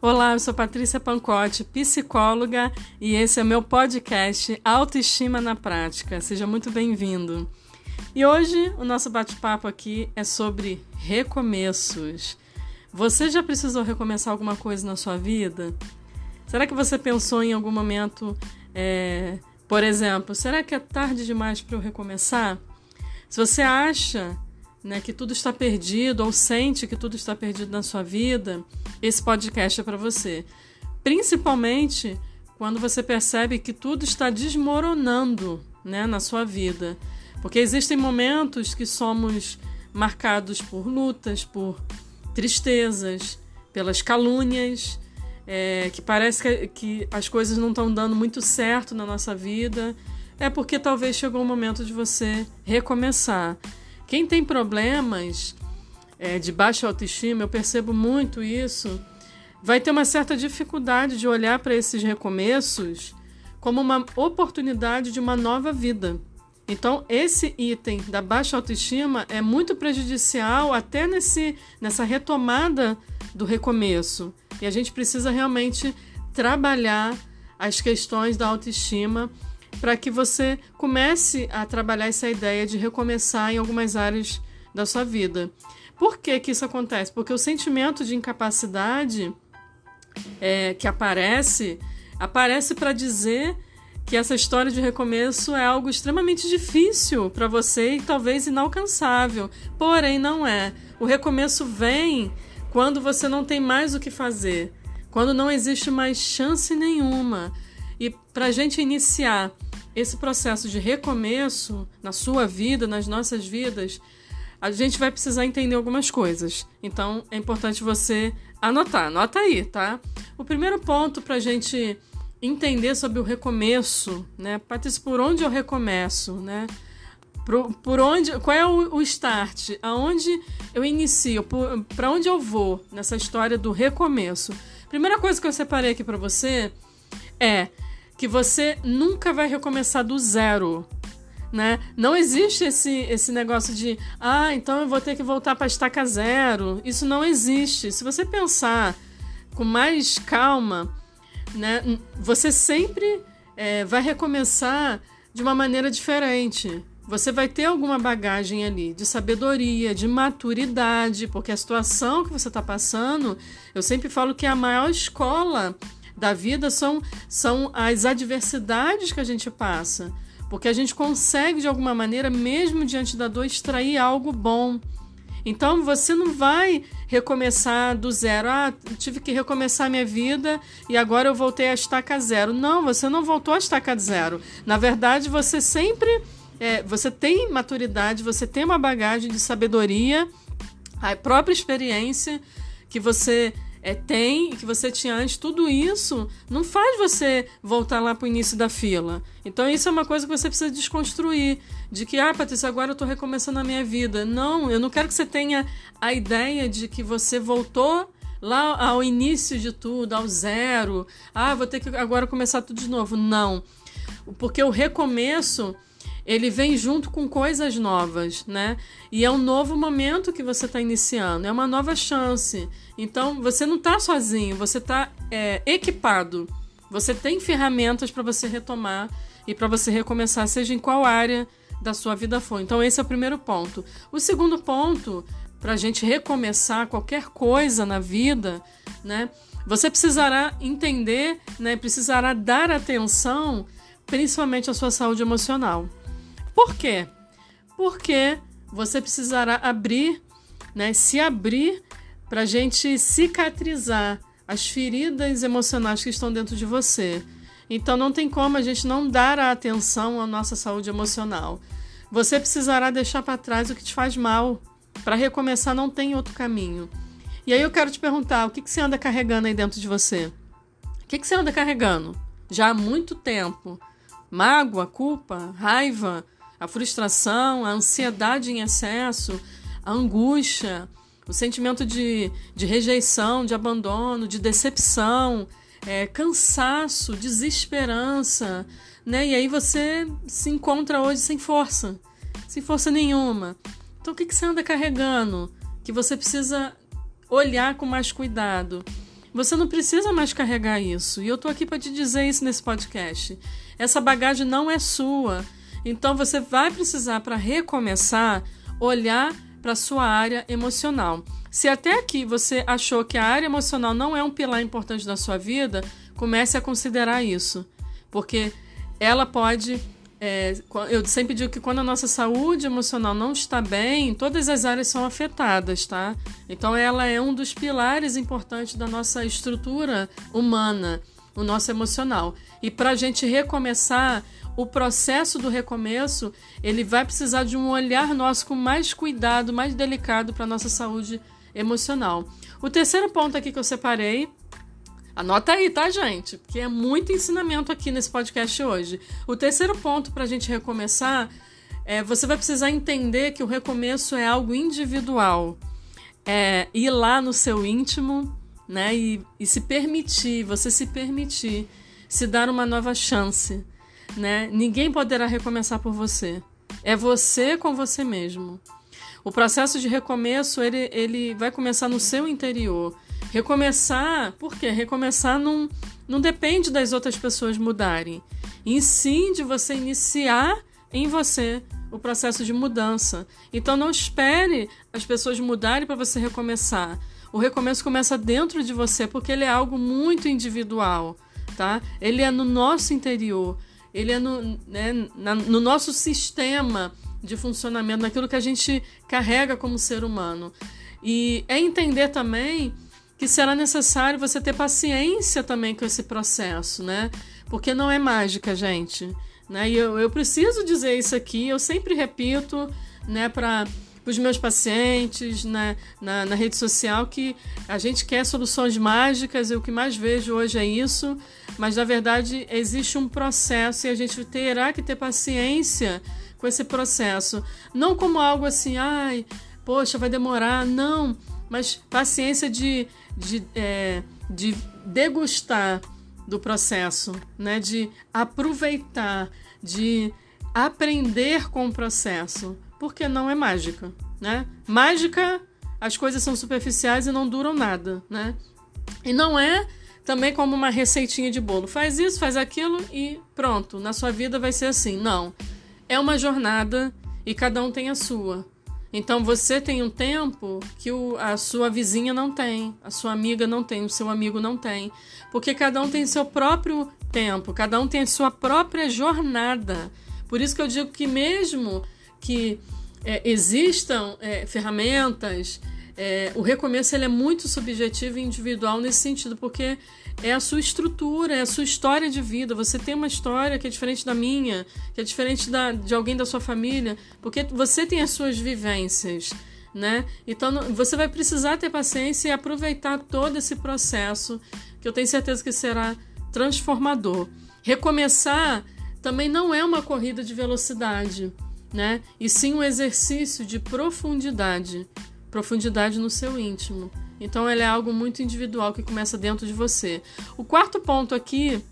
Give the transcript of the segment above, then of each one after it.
Olá, eu sou Patrícia Pancotti, psicóloga, e esse é meu podcast Autoestima na Prática. Seja muito bem-vindo. E hoje o nosso bate-papo aqui é sobre recomeços. Você já precisou recomeçar alguma coisa na sua vida? Será que você pensou em algum momento, é, por exemplo, será que é tarde demais para eu recomeçar? Se você acha né, que tudo está perdido ou sente que tudo está perdido na sua vida, esse podcast é para você. Principalmente quando você percebe que tudo está desmoronando né, na sua vida. Porque existem momentos que somos marcados por lutas, por tristezas, pelas calúnias, é, que parece que, que as coisas não estão dando muito certo na nossa vida. É porque talvez chegou o momento de você recomeçar. Quem tem problemas é, de baixa autoestima, eu percebo muito isso, vai ter uma certa dificuldade de olhar para esses recomeços como uma oportunidade de uma nova vida. Então, esse item da baixa autoestima é muito prejudicial até nesse, nessa retomada do recomeço. E a gente precisa realmente trabalhar as questões da autoestima para que você comece a trabalhar essa ideia de recomeçar em algumas áreas da sua vida. Por que, que isso acontece? Porque o sentimento de incapacidade é, que aparece, aparece para dizer que essa história de recomeço é algo extremamente difícil para você e talvez inalcançável. Porém, não é. O recomeço vem quando você não tem mais o que fazer, quando não existe mais chance nenhuma. E para a gente iniciar esse processo de recomeço na sua vida, nas nossas vidas, a gente vai precisar entender algumas coisas. Então é importante você anotar, anota aí, tá? O primeiro ponto para a gente entender sobre o recomeço, né? Patrícia, por onde eu recomeço, né? Por, por onde, qual é o, o start? Aonde eu inicio? Para onde eu vou nessa história do recomeço? Primeira coisa que eu separei aqui para você é que você nunca vai recomeçar do zero. Né? Não existe esse, esse negócio de ah, então eu vou ter que voltar para estaca zero. Isso não existe. Se você pensar com mais calma, né, você sempre é, vai recomeçar de uma maneira diferente. Você vai ter alguma bagagem ali de sabedoria, de maturidade, porque a situação que você está passando, eu sempre falo que é a maior escola da vida são, são as adversidades que a gente passa. Porque a gente consegue, de alguma maneira, mesmo diante da dor, extrair algo bom. Então você não vai recomeçar do zero. Ah, tive que recomeçar minha vida e agora eu voltei a estaca zero. Não, você não voltou a estaca zero. Na verdade, você sempre. É, você tem maturidade, você tem uma bagagem de sabedoria, a própria experiência que você é, tem que você tinha antes, tudo isso não faz você voltar lá para o início da fila. Então, isso é uma coisa que você precisa desconstruir. De que, ah, Patrícia, agora eu estou recomeçando a minha vida. Não, eu não quero que você tenha a ideia de que você voltou lá ao início de tudo, ao zero. Ah, vou ter que agora começar tudo de novo. Não. Porque o recomeço ele vem junto com coisas novas, né? E é um novo momento que você está iniciando, é uma nova chance. Então você não está sozinho, você está é, equipado. Você tem ferramentas para você retomar e para você recomeçar, seja em qual área da sua vida for. Então esse é o primeiro ponto. O segundo ponto para a gente recomeçar qualquer coisa na vida, né? Você precisará entender, né? Precisará dar atenção, principalmente à sua saúde emocional. Por quê? Porque você precisará abrir, né, se abrir para a gente cicatrizar as feridas emocionais que estão dentro de você. Então não tem como a gente não dar a atenção à nossa saúde emocional. Você precisará deixar para trás o que te faz mal. Para recomeçar não tem outro caminho. E aí eu quero te perguntar, o que, que você anda carregando aí dentro de você? O que, que você anda carregando? Já há muito tempo. Mágoa, culpa, raiva, a frustração, a ansiedade em excesso, a angústia, o sentimento de, de rejeição, de abandono, de decepção, é, cansaço, desesperança, né? E aí você se encontra hoje sem força, sem força nenhuma. Então o que, que você anda carregando? Que você precisa olhar com mais cuidado. Você não precisa mais carregar isso. E eu tô aqui para te dizer isso nesse podcast. Essa bagagem não é sua. Então você vai precisar para recomeçar olhar para sua área emocional. Se até aqui você achou que a área emocional não é um pilar importante da sua vida, comece a considerar isso, porque ela pode é, eu sempre digo que quando a nossa saúde emocional não está bem, todas as áreas são afetadas, tá? Então ela é um dos pilares importantes da nossa estrutura humana, o nosso emocional. E para a gente recomeçar, o processo do recomeço, ele vai precisar de um olhar nosso com mais cuidado, mais delicado para nossa saúde emocional. O terceiro ponto aqui que eu separei Anota aí, tá, gente? Porque é muito ensinamento aqui nesse podcast hoje. O terceiro ponto para a gente recomeçar é você vai precisar entender que o recomeço é algo individual. É ir lá no seu íntimo, né? E, e se permitir, você se permitir, se dar uma nova chance, né? Ninguém poderá recomeçar por você. É você com você mesmo. O processo de recomeço ele, ele vai começar no seu interior. Recomeçar, por quê? Recomeçar não, não depende das outras pessoas mudarem, e sim de você iniciar em você o processo de mudança. Então não espere as pessoas mudarem para você recomeçar. O recomeço começa dentro de você porque ele é algo muito individual, tá? Ele é no nosso interior, ele é no, né, na, no nosso sistema de funcionamento, naquilo que a gente carrega como ser humano. E é entender também que será necessário você ter paciência também com esse processo, né? Porque não é mágica, gente. Né? E eu, eu preciso dizer isso aqui, eu sempre repito, né, para os meus pacientes né, na, na rede social que a gente quer soluções mágicas e o que mais vejo hoje é isso, mas na verdade existe um processo e a gente terá que ter paciência com esse processo. Não como algo assim, ai, poxa, vai demorar. Não, mas paciência de, de, é, de degustar do processo, né? de aproveitar, de aprender com o processo, porque não é mágica. Né? Mágica, as coisas são superficiais e não duram nada. Né? E não é também como uma receitinha de bolo. Faz isso, faz aquilo e pronto, na sua vida vai ser assim. Não. É uma jornada e cada um tem a sua. Então você tem um tempo que o, a sua vizinha não tem, a sua amiga não tem, o seu amigo não tem. Porque cada um tem seu próprio tempo, cada um tem a sua própria jornada. Por isso que eu digo que mesmo que é, existam é, ferramentas, é, o recomeço ele é muito subjetivo e individual nesse sentido, porque é a sua estrutura, é a sua história de vida. Você tem uma história que é diferente da minha, que é diferente da, de alguém da sua família, porque você tem as suas vivências. Né? Então você vai precisar ter paciência e aproveitar todo esse processo, que eu tenho certeza que será transformador. Recomeçar também não é uma corrida de velocidade, né? E sim um exercício de profundidade, profundidade no seu íntimo. Então ele é algo muito individual que começa dentro de você. O quarto ponto aqui,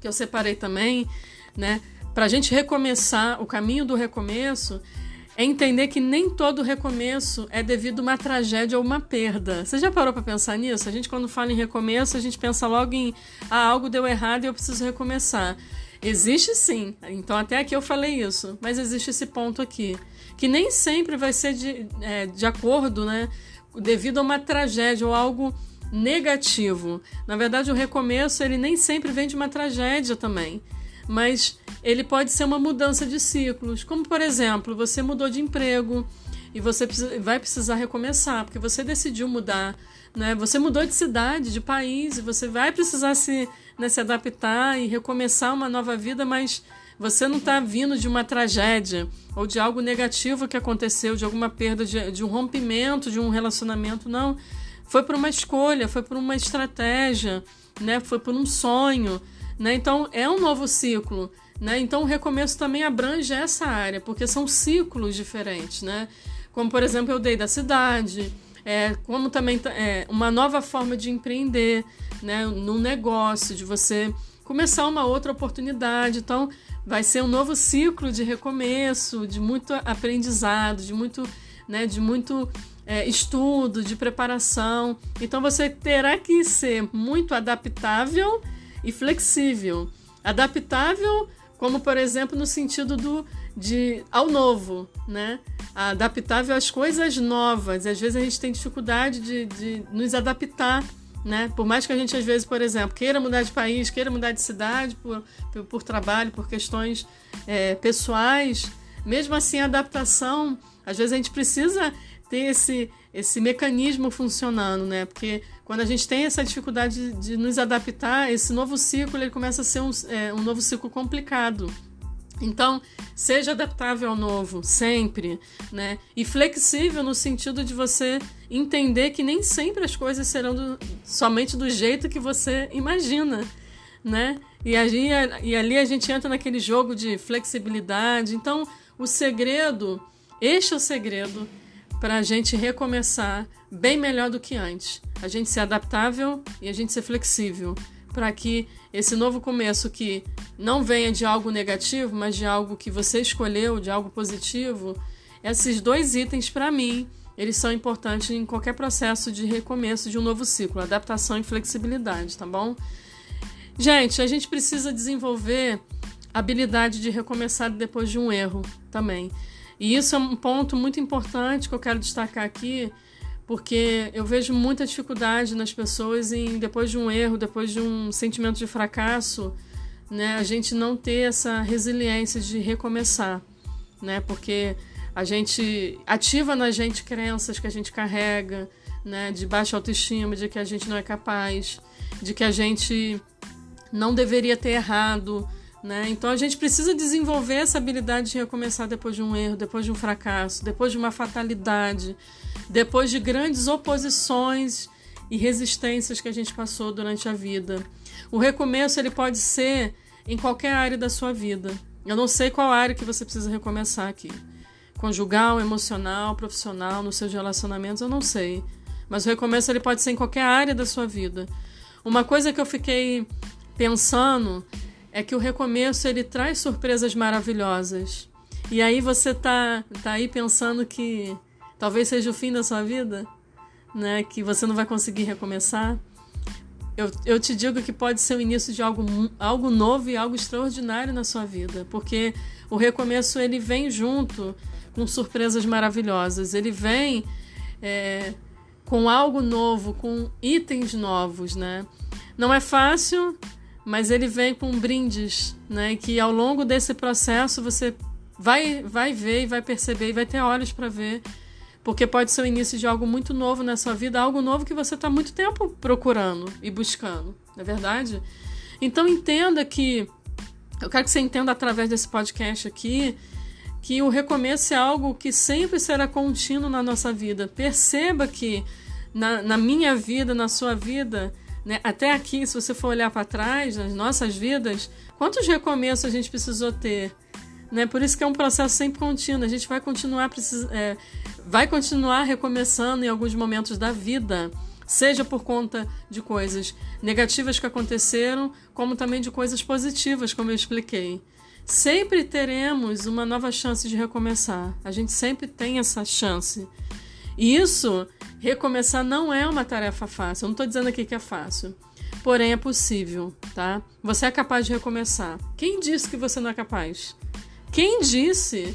que eu separei também, né, para a gente recomeçar, o caminho do recomeço, é entender que nem todo recomeço é devido a uma tragédia ou uma perda. Você já parou para pensar nisso? A gente, quando fala em recomeço, a gente pensa logo em ah, algo deu errado e eu preciso recomeçar. Existe sim, então até aqui eu falei isso, mas existe esse ponto aqui, que nem sempre vai ser de, é, de acordo né, devido a uma tragédia ou algo negativo. Na verdade, o recomeço ele nem sempre vem de uma tragédia também, mas ele pode ser uma mudança de ciclos. Como por exemplo, você mudou de emprego e você vai precisar recomeçar porque você decidiu mudar, né? Você mudou de cidade, de país e você vai precisar se, né, se adaptar e recomeçar uma nova vida, mas você não está vindo de uma tragédia ou de algo negativo que aconteceu, de alguma perda, de, de um rompimento de um relacionamento. Não. Foi por uma escolha, foi por uma estratégia, né? foi por um sonho. Né? Então, é um novo ciclo. Né? Então, o recomeço também abrange essa área, porque são ciclos diferentes. Né? Como, por exemplo, eu dei da cidade, é, como também é, uma nova forma de empreender né? num negócio, de você começar uma outra oportunidade. Então, vai ser um novo ciclo de recomeço, de muito aprendizado, de muito né, de muito é, estudo, de preparação. Então você terá que ser muito adaptável e flexível. Adaptável, como por exemplo no sentido do de ao novo, né? Adaptável às coisas novas. Às vezes a gente tem dificuldade de, de nos adaptar né? Por mais que a gente, às vezes, por exemplo, queira mudar de país, queira mudar de cidade por, por, por trabalho, por questões é, pessoais, mesmo assim a adaptação, às vezes a gente precisa ter esse, esse mecanismo funcionando, né? Porque quando a gente tem essa dificuldade de, de nos adaptar, esse novo ciclo ele começa a ser um, é, um novo ciclo complicado. Então, seja adaptável ao novo, sempre, né? E flexível no sentido de você entender que nem sempre as coisas serão do, somente do jeito que você imagina, né? E ali, e ali a gente entra naquele jogo de flexibilidade. Então, o segredo, este é o segredo para a gente recomeçar bem melhor do que antes. A gente ser adaptável e a gente ser flexível para que esse novo começo que não venha de algo negativo, mas de algo que você escolheu, de algo positivo, esses dois itens para mim, eles são importantes em qualquer processo de recomeço de um novo ciclo, adaptação e flexibilidade, tá bom? Gente, a gente precisa desenvolver habilidade de recomeçar depois de um erro também. E isso é um ponto muito importante que eu quero destacar aqui, porque eu vejo muita dificuldade nas pessoas em depois de um erro, depois de um sentimento de fracasso, né, a gente não ter essa resiliência de recomeçar, né? Porque a gente ativa na gente crenças que a gente carrega, né, de baixa autoestima, de que a gente não é capaz, de que a gente não deveria ter errado, né? Então a gente precisa desenvolver essa habilidade de recomeçar depois de um erro, depois de um fracasso, depois de uma fatalidade, depois de grandes oposições e resistências que a gente passou durante a vida. O recomeço ele pode ser em qualquer área da sua vida. Eu não sei qual área que você precisa recomeçar aqui. Conjugal, emocional, profissional, nos seus relacionamentos, eu não sei. Mas o recomeço ele pode ser em qualquer área da sua vida. Uma coisa que eu fiquei pensando é que o recomeço ele traz surpresas maravilhosas. E aí você tá, tá aí pensando que talvez seja o fim da sua vida, né? Que você não vai conseguir recomeçar. Eu, eu te digo que pode ser o início de algo, algo novo e algo extraordinário na sua vida, porque o recomeço ele vem junto com surpresas maravilhosas. Ele vem é, com algo novo, com itens novos, né? Não é fácil, mas ele vem com brindes, né? Que ao longo desse processo você vai, vai ver e vai perceber e vai ter olhos para ver, porque pode ser o início de algo muito novo na sua vida, algo novo que você está muito tempo procurando e buscando, não é verdade? Então entenda que eu quero que você entenda através desse podcast aqui que o recomeço é algo que sempre será contínuo na nossa vida. Perceba que na, na minha vida, na sua vida, né? Até aqui, se você for olhar para trás, nas nossas vidas, quantos recomeços a gente precisou ter? Né? Por isso que é um processo sempre contínuo. A gente vai continuar, é, vai continuar recomeçando em alguns momentos da vida, seja por conta de coisas negativas que aconteceram, como também de coisas positivas, como eu expliquei. Sempre teremos uma nova chance de recomeçar. A gente sempre tem essa chance. E isso Recomeçar não é uma tarefa fácil. Eu não estou dizendo aqui que é fácil. Porém, é possível, tá? Você é capaz de recomeçar. Quem disse que você não é capaz? Quem disse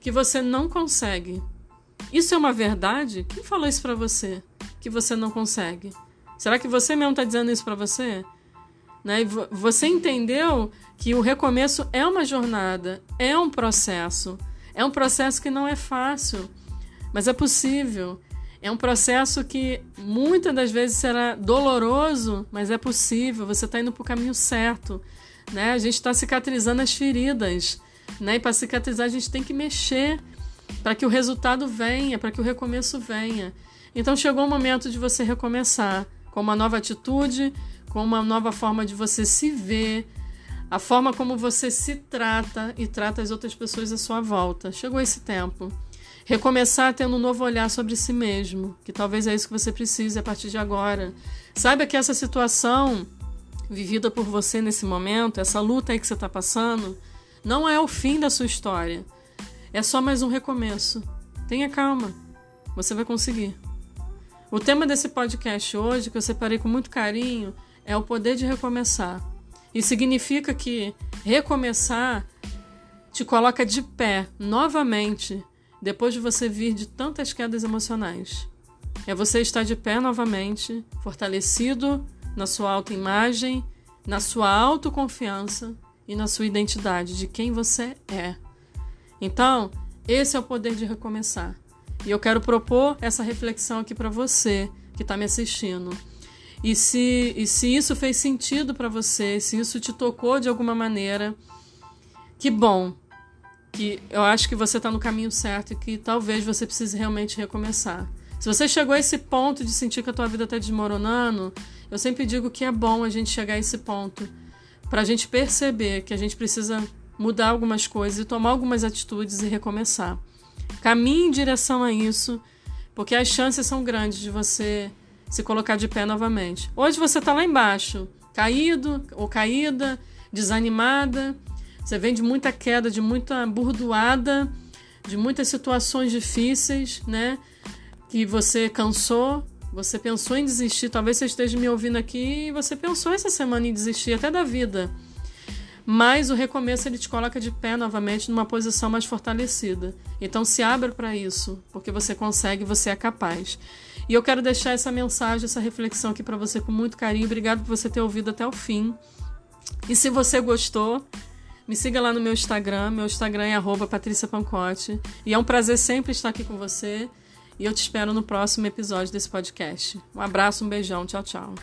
que você não consegue? Isso é uma verdade? Quem falou isso para você? Que você não consegue? Será que você mesmo está dizendo isso para você? Né? Você entendeu que o recomeço é uma jornada, é um processo. É um processo que não é fácil, mas é possível. É um processo que muitas das vezes será doloroso, mas é possível, você está indo para o caminho certo. Né? A gente está cicatrizando as feridas. Né? E para cicatrizar, a gente tem que mexer para que o resultado venha, para que o recomeço venha. Então chegou o momento de você recomeçar com uma nova atitude, com uma nova forma de você se ver, a forma como você se trata e trata as outras pessoas à sua volta. Chegou esse tempo. Recomeçar tendo um novo olhar sobre si mesmo, que talvez é isso que você precise a partir de agora. Saiba que essa situação vivida por você nesse momento, essa luta aí que você está passando, não é o fim da sua história. É só mais um recomeço. Tenha calma, você vai conseguir. O tema desse podcast hoje, que eu separei com muito carinho, é o poder de recomeçar. E significa que recomeçar te coloca de pé novamente depois de você vir de tantas quedas emocionais. É você estar de pé novamente, fortalecido na sua autoimagem, na sua autoconfiança e na sua identidade de quem você é. Então, esse é o poder de recomeçar. E eu quero propor essa reflexão aqui para você que está me assistindo. E se, e se isso fez sentido para você, se isso te tocou de alguma maneira, que bom. Que eu acho que você está no caminho certo e que talvez você precise realmente recomeçar. Se você chegou a esse ponto de sentir que a tua vida está desmoronando, eu sempre digo que é bom a gente chegar a esse ponto para a gente perceber que a gente precisa mudar algumas coisas e tomar algumas atitudes e recomeçar. Caminhe em direção a isso, porque as chances são grandes de você se colocar de pé novamente. Hoje você está lá embaixo, caído ou caída, desanimada. Você vem de muita queda, de muita burdoada, de muitas situações difíceis, né? Que você cansou, você pensou em desistir. Talvez você esteja me ouvindo aqui e você pensou essa semana em desistir até da vida. Mas o recomeço ele te coloca de pé novamente numa posição mais fortalecida. Então se abra para isso, porque você consegue, você é capaz. E eu quero deixar essa mensagem, essa reflexão aqui para você com muito carinho. Obrigado por você ter ouvido até o fim. E se você gostou, me siga lá no meu Instagram. Meu Instagram é @patriciapancote. E é um prazer sempre estar aqui com você. E eu te espero no próximo episódio desse podcast. Um abraço, um beijão. Tchau, tchau.